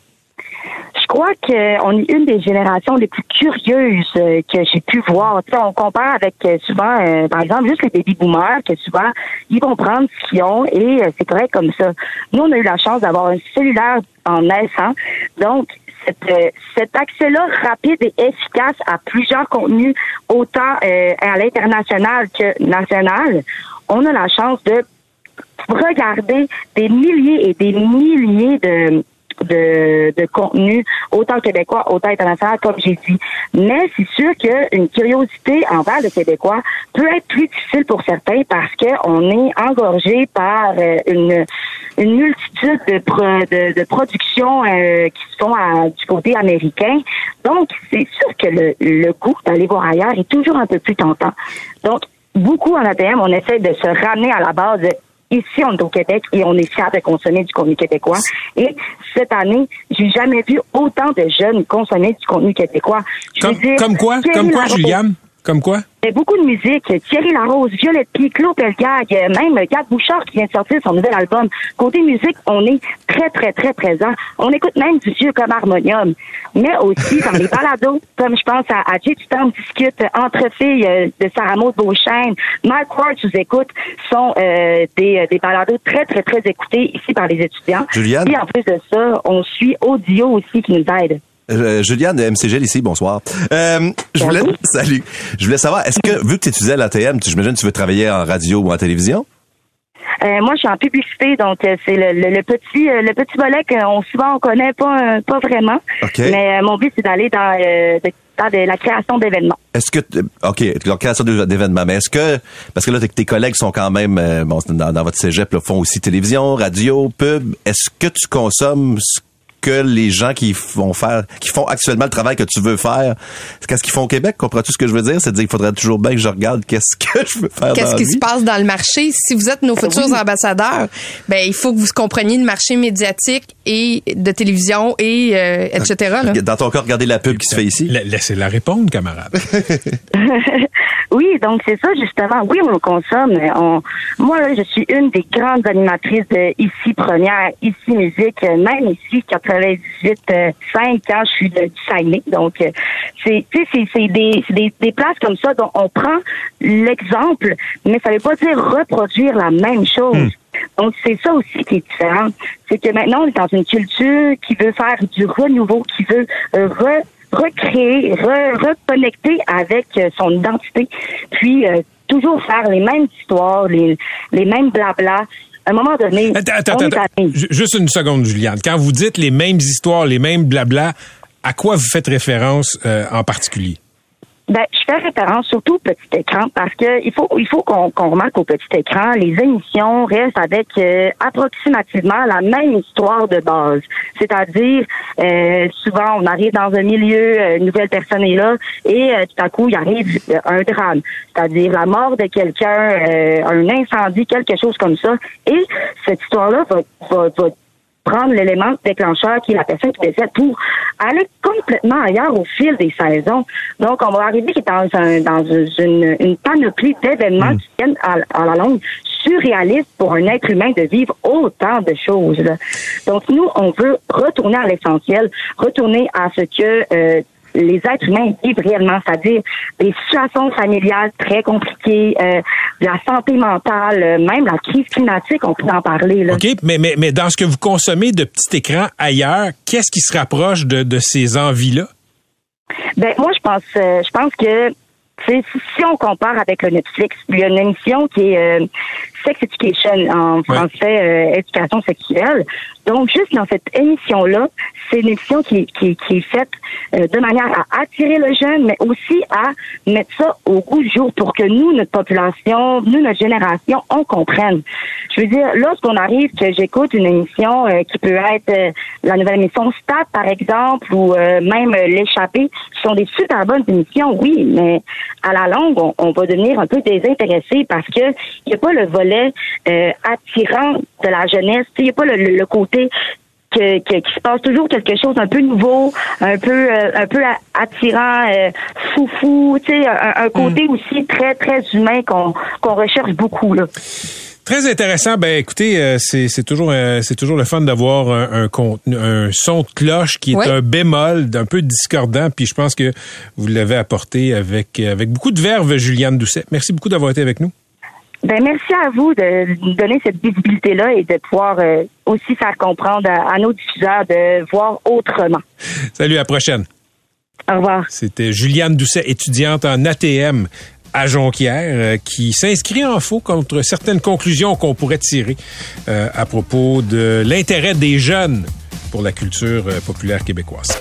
Je crois qu'on est une des générations les plus curieuses euh, que j'ai pu voir. On compare avec euh, souvent, euh, par exemple, juste les baby boomers, que souvent, ils vont prendre ce qu'ils ont et c'est correct comme ça. Nous, on a eu la chance d'avoir un cellulaire en naissant. Donc, cette, euh, cet accès-là rapide et efficace à plusieurs contenus, autant euh, à l'international que national, on a la chance de regarder des milliers et des milliers de de, de contenu, autant québécois, autant international, comme j'ai dit. Mais c'est sûr qu'une curiosité envers le Québécois peut être plus difficile pour certains parce qu'on est engorgé par euh, une, une multitude de, de, de productions euh, qui se font à- du côté américain. Donc, c'est sûr que le, le goût d'aller voir ailleurs est toujours un peu plus tentant. Donc, beaucoup en ATM, on essaie de se ramener à la base. Ici, on est au Québec et on est fiers de consommer du contenu québécois. Et cette année, j'ai jamais vu autant de jeunes consommer du contenu québécois. Je Comme, dire, comme quoi? Comme quoi, Juliane? Comme quoi? il y a beaucoup de musique. Thierry Larose, Violette Pie, Claude Pelgag, euh, même Gad Bouchard qui vient de sortir son nouvel album. Côté musique, on est très, très, très présent. On écoute même du vieux comme Harmonium. Mais aussi dans les balados, comme je pense à, à Jay Tutam discute entre filles euh, de Sarah Maud Beauchesne. Mike Ward vous écoute sont euh, des, euh, des balados très, très, très écoutés ici par les étudiants. Juliane? Et en plus de ça, on suit Audio aussi qui nous aide. Euh, Juliane de MCGL ici, bonsoir. Euh, je voulais, salut. Je voulais savoir, est-ce que, vu que tu étudiais à l'ATM, tu- j'imagine que tu veux travailler en radio ou en télévision? Euh, moi, je suis en publicité, donc euh, c'est le, le, le petit euh, le petit volet qu'on souvent on connaît pas euh, pas vraiment. Mais euh, mon but c'est d'aller dans, euh, de- dans de la création d'événements. Est-ce que, OK, la création d'événements, mais est-ce que, parce que là, tes- collègues sont quand même, euh, bon, dans, dans votre cégep, là, font aussi télévision, radio, pub. Est-ce que tu consommes ce que les gens qui font faire, qui font actuellement le travail que tu veux faire, qu'est-ce qu'ils font au Québec? Comprends-tu ce que je veux dire? C'est-à-dire qu'il faudrait toujours bien que je regarde qu'est-ce que je veux faire Qu'est-ce qui se passe dans le marché? Si vous êtes nos futurs ambassadeurs, ben il faut que vous compreniez le marché médiatique et de télévision et euh, etc. là. Dans ton cas, regardez la pub qui se fait ici. La- Laissez-la répondre, camarade. oui, donc c'est ça justement. Oui, on le consomme. mais On, moi, là, je suis une des grandes animatrices de ici première, ici musique, même ici 98 euh, 5 quand je suis de, Saguenay. Donc euh, c'est c'est des, des des places comme ça dont on prend l'exemple, mais ça veut pas dire reproduire la même chose. Donc, c'est ça aussi qui est différent. C'est que maintenant, on est dans une culture qui veut faire du renouveau, qui veut euh, re- recréer, re- reconnecter avec euh, son identité, puis euh, toujours faire les mêmes histoires, les, les mêmes blabla. À un moment donné, Attends, attends, on est Juste une seconde, Juliane. Quand vous dites les mêmes histoires, les mêmes blabla, à quoi vous faites référence euh, en particulier? Ben, je fais référence surtout au petit écran parce que il faut il faut qu'on qu'on remarque au petit écran, les émissions restent avec euh, approximativement la même histoire de base. C'est-à-dire euh, souvent on arrive dans un milieu, euh, une nouvelle personne est là et euh, tout à coup il arrive euh, un drame, c'est-à-dire la mort de quelqu'un, euh, un incendie, quelque chose comme ça. Et cette histoire-là va, va, va prendre l'élément déclencheur qui est la personne qui décède pour aller complètement ailleurs au fil des saisons. Donc, on va arriver dans, un, dans une, une panoplie d'événements Mm. qui viennent à, à la longue surréaliste pour un être humain de vivre autant de choses. Donc, nous, on veut retourner à l'essentiel, retourner à ce que euh, les êtres humains vivent réellement, c'est-à-dire des situations familiales très compliquées, euh, de la santé mentale, euh, même la crise climatique, on peut en parler. Là. OK, mais, mais, mais dans ce que vous consommez de petits écrans ailleurs, qu'est-ce qui se rapproche de, de ces envies-là? Ben moi je pense euh, je pense que si, si on compare avec le Netflix, il y a une émission qui est euh, Sex Education en français, euh, éducation sexuelle. Donc juste dans cette émission-là, c'est une émission qui, qui, qui est faite euh, de manière à attirer le jeune, mais aussi à mettre ça au goût du jour pour que nous, notre population, nous, notre génération, on comprenne. Je veux dire, lorsqu'on arrive que j'écoute une émission euh, qui peut être euh, la nouvelle émission Stat, par exemple, ou euh, même euh, L'échappée, qui sont des super bonnes émissions, oui, mais à la longue, on, on va devenir un peu désintéressé parce que il n'y a pas le volet euh, attirant de la jeunesse, il n'y a pas le, le- le côté que, que- qu'il se passe toujours quelque chose un peu nouveau, un peu euh, un peu a- attirant, euh, foufou, tu sais, un, un côté aussi très très humain qu'on qu'on recherche beaucoup là. Très intéressant. Ben, écoutez, euh, c'est c'est toujours euh, c'est toujours le fun d'avoir un, un contenu, un son de cloche qui est Oui. un bémol, d'un peu discordant. Puis je pense que vous l'avez apporté avec avec beaucoup de verve, Juliane Doucet. Merci beaucoup d'avoir été avec nous. Ben merci à vous de nous donner cette visibilité là et de pouvoir euh, aussi faire comprendre à, à nos diffuseurs de voir autrement. Salut, à la prochaine. Au revoir. C'était Juliane Doucet, étudiante en ATM à Jonquière, euh, qui s'inscrit en faux contre certaines conclusions qu'on pourrait tirer euh, à propos de l'intérêt des jeunes pour la culture populaire québécoise.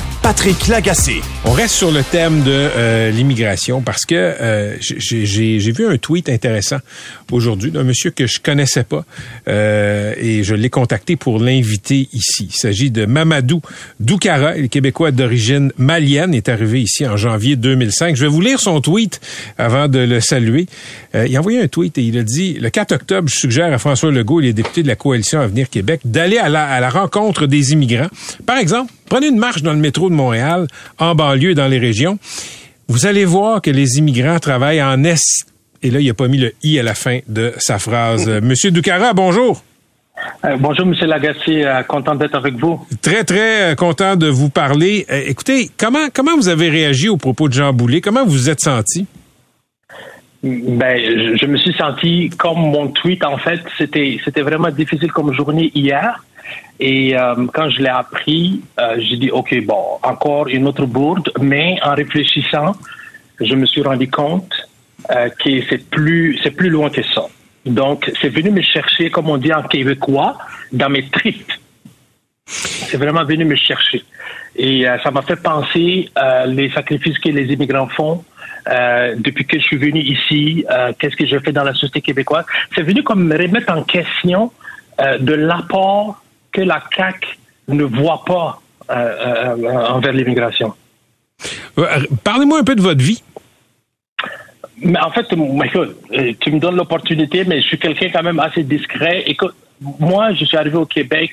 Patrick. On reste sur le thème de euh, l'immigration parce que euh, j'ai- vu un tweet intéressant aujourd'hui d'un monsieur que je connaissais pas euh, et je l'ai contacté pour l'inviter ici. Il s'agit de Mamadou Doukara, est québécois d'origine malienne, est arrivé ici en janvier 2005. Je vais vous lire son tweet avant de le saluer. Euh, il a envoyé un tweet et il a dit le 4 octobre, je suggère à François Legault et les députés de la coalition Avenir Québec d'aller à la, à la rencontre des immigrants. Par exemple, prenez une marche dans le métro de Montréal, en banlieue, dans les régions. Vous allez voir que les immigrants travaillent en Est. Et là, il n'a pas mis le i à la fin de sa phrase. Monsieur Ducara, bonjour. Euh, bonjour, Monsieur Lagacé, euh, content d'être avec vous. Très, très euh, content de vous parler. Écoutez, comment, comment vous avez réagi au propos de Jean Boulet? Comment vous vous êtes senti? Ben, je, je me suis senti comme mon tweet. En fait, c'était c'était vraiment difficile comme journée hier. Et euh, quand je l'ai appris, euh, j'ai dit ok bon, encore une autre bourde. Mais en réfléchissant, je me suis rendu compte euh, que c'est plus c'est plus loin que ça. Donc, c'est venu me chercher, comme on dit en québécois, dans mes tripes. C'est vraiment venu me chercher. Et euh, ça m'a fait penser euh, les sacrifices que les immigrants font euh, depuis que je suis venu ici, euh, qu'est-ce que je fais dans la société québécoise. C'est venu comme me remettre en question euh, de l'apport que la CAQ ne voit pas euh, euh, envers l'immigration. Euh, Parlez-moi un peu de votre vie. Mais en fait, m- écoute, euh, tu me donnes l'opportunité, mais je suis quelqu'un quand même assez discret. Écoute, moi, je suis arrivé au Québec.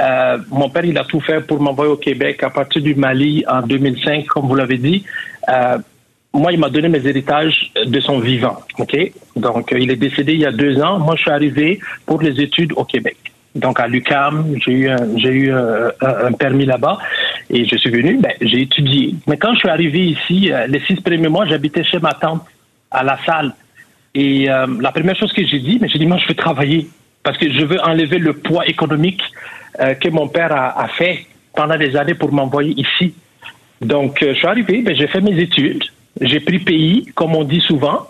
euh, mon père, il a tout fait pour m'envoyer au Québec à partir du Mali en 2005, comme vous l'avez dit. Euh, moi, il m'a donné mes héritages de son vivant. Ok, donc euh, il est décédé il y a deux ans. Moi, je suis arrivé pour les études au Québec. Donc à l'UCAM, j'ai eu, un, j'ai eu euh, un, un permis là-bas et je suis venu, ben, j'ai étudié. Mais quand je suis arrivé ici, euh, les six premiers mois, j'habitais chez ma tante à la salle. Et euh, la première chose que j'ai dit, mais j'ai dit, moi, je veux travailler parce que je veux enlever le poids économique euh, que mon père a, a fait pendant des années pour m'envoyer ici. Donc, euh, je suis arrivé, ben, j'ai fait mes études, j'ai pris pays, comme on dit souvent.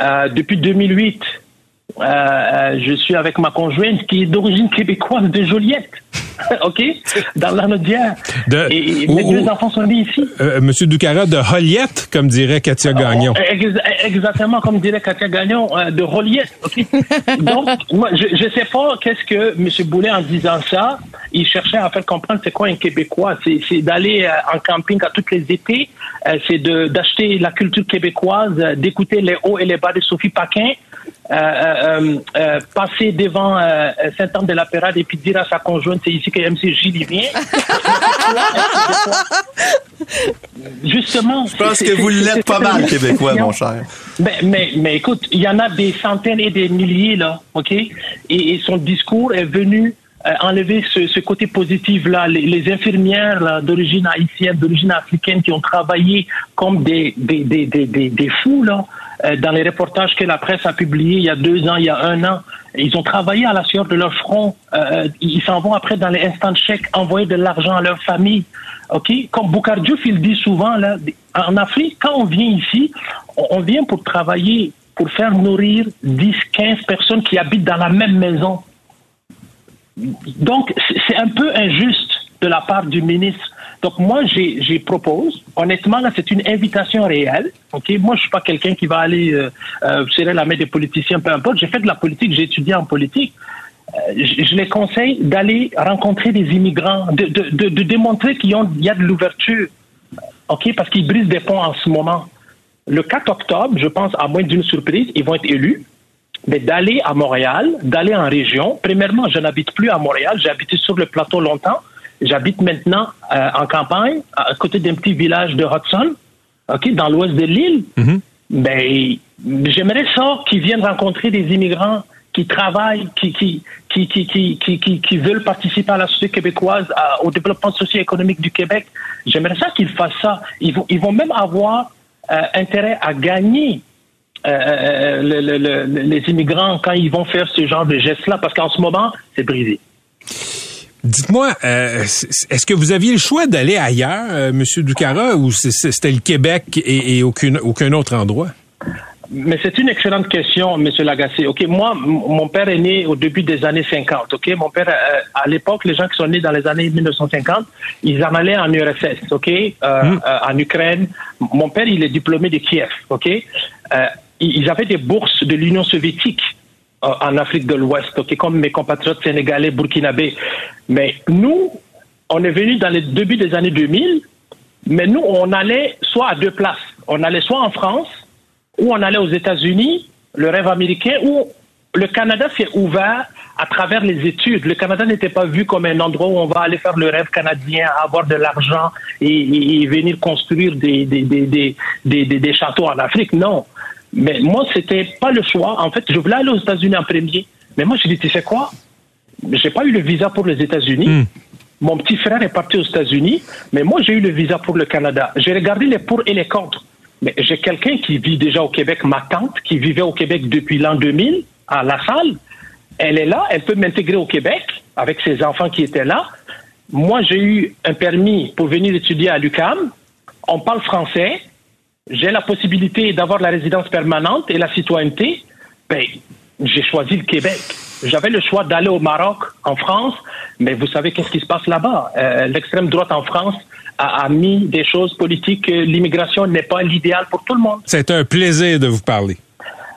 Euh, depuis 2008, euh, euh, je suis avec ma conjointe qui est d'origine québécoise de Joliette. OK? Dans l'Arnaudière. Et, et mes deux où- enfants sont nés ici. Euh, Monsieur Ducara de Holiette, comme dirait Katia Gagnon. Oh, ex- exactement comme dirait Katia Gagnon euh, de Reliette. ok? Donc, moi, je sais pas qu'est-ce que M. Boulet, en disant ça, il cherchait à faire comprendre c'est quoi un Québécois. C'est d'aller euh, en camping à tous les étés, euh, c'est d'acheter la culture québécoise, euh, d'écouter les hauts et les bas de Sophie Paquin, euh, euh, euh, passer devant euh, Saint-Anne-de-la-Pérade et puis dire à sa conjointe, c'est ici que MC Gilles vient. Justement. Je pense que vous l'êtes pas mal, Québécois, mon cher. Mais, mais, mais écoute, il y en a des centaines et des milliers, là, OK? Et, et son discours est venu euh, enlever ce, ce côté positif-là. Les, les infirmières là, d'origine haïtienne, d'origine africaine qui ont travaillé comme des, des, des, des, des, des fous, là, dans les reportages que la presse a publiés il y a deux ans, il y a un an. Ils ont travaillé à la sueur de leur front. Euh, ils s'en vont après dans les instants de chèque, envoyer de l'argent à leur famille. OK? Comme Boukhar Diouf, il dit souvent, là, en Afrique, quand on vient ici, on vient pour travailler, pour faire nourrir 10, 15 personnes qui habitent dans la même maison. Donc, c'est un peu injuste de la part du ministre. Donc, moi, j'ai propose, honnêtement, là, c'est une invitation réelle. OK? Moi, je suis pas quelqu'un qui va aller euh, euh, serrer la main des politiciens, peu importe. J'ai fait de la politique, j'ai étudié en politique. Euh, je, les conseille d'aller rencontrer des immigrants, de, de, de, de démontrer qu'il y a de l'ouverture. OK? Parce qu'ils brisent des ponts en ce moment. Le 4 octobre, je pense, à moins d'une surprise, ils vont être élus. Mais d'aller à Montréal, d'aller en région. Premièrement, je n'habite plus à Montréal. J'ai habité sur le plateau longtemps. J'habite maintenant euh, en campagne, à côté d'un petit village de Hudson, ok, dans l'ouest de l'île. Mm j'aimerais ça qu'ils viennent rencontrer des immigrants qui travaillent, qui, qui, qui, qui, qui, qui, veulent participer à la société québécoise, au développement socio-économique du Québec. J'aimerais ça qu'ils fassent ça. Ils vont, ils vont même avoir euh, intérêt à gagner euh, les immigrants quand ils vont faire ce genre de gestes-là, parce qu'en ce moment, c'est brisé. Dites-moi, euh, est-ce que vous aviez le choix d'aller ailleurs, euh, Monsieur Ducara, ou c'était le Québec et, et aucune, aucun autre endroit? Mais c'est une excellente question, Monsieur Lagacé. Ok, moi, mon père est né au début des années 50. Ok, mon père, euh, à l'époque, les gens qui sont nés dans les années 1950, ils en allaient en URSS. Ok, euh, euh, en Ukraine. Mon père, il est diplômé de Kiev. Ok, ils avaient des bourses de l'Union soviétique en Afrique de l'Ouest. Ok, comme mes compatriotes sénégalais, burkinabés. Mais nous, on est venu dans les débuts des années 2000. Mais nous, on allait soit à deux places. On allait soit en France où on allait aux États-Unis, le rêve américain, où le Canada s'est ouvert à travers les études. Le Canada n'était pas vu comme un endroit où on va aller faire le rêve canadien, avoir de l'argent et, venir construire des, des, des, des- des châteaux en Afrique. Non. Mais moi, c'était pas le choix. En fait, je voulais aller aux États-Unis en premier. Mais moi, j'ai dit, tu sais quoi? J'ai pas eu le visa pour les États-Unis. Mon petit frère est parti aux États-Unis, mais moi, j'ai eu le visa pour le Canada. J'ai regardé les pour et les contre. Mais j'ai quelqu'un qui vit déjà au Québec, ma tante, qui vivait au Québec depuis l'an 2000, à La Salle. Elle est là, elle peut m'intégrer au Québec avec ses enfants qui étaient là. Moi, j'ai eu un permis pour venir étudier à l'UCAM. On parle français. J'ai la possibilité d'avoir la résidence permanente et la citoyenneté. Ben, j'ai choisi le Québec. J'avais le choix d'aller au Maroc, en France, mais vous savez qu'est-ce qui se passe là-bas? Euh, L'extrême droite en France a, a mis des choses politiques. que L'immigration n'est pas l'idéal pour tout le monde. C'est un plaisir de vous parler.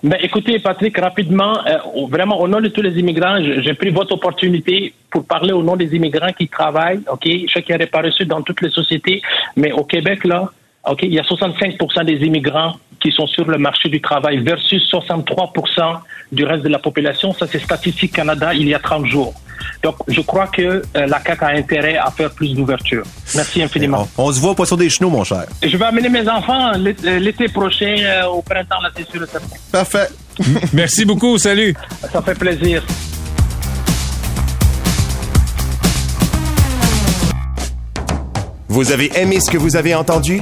Ben, écoutez, Patrick, rapidement, euh, vraiment, au nom de tous les immigrants, j'ai pris votre opportunité pour parler au nom des immigrants qui travaillent, OK? Chacun n'est pas reçu dans toutes les sociétés, mais au Québec, là, OK, il y a 65% des immigrants qui sont sur le marché du travail versus 63% du reste de la population. Ça, c'est Statistique Canada il y a 30 jours. Donc, je crois que euh, la CAQ a intérêt à faire plus d'ouverture. Merci infiniment. On, se voit au Poisson des Chenaux, mon cher. Je vais amener mes enfants euh, l'été prochain, euh, au printemps, là, c'est sûr. Parfait. Merci beaucoup. Salut. Ça fait plaisir. Vous avez aimé ce que vous avez entendu?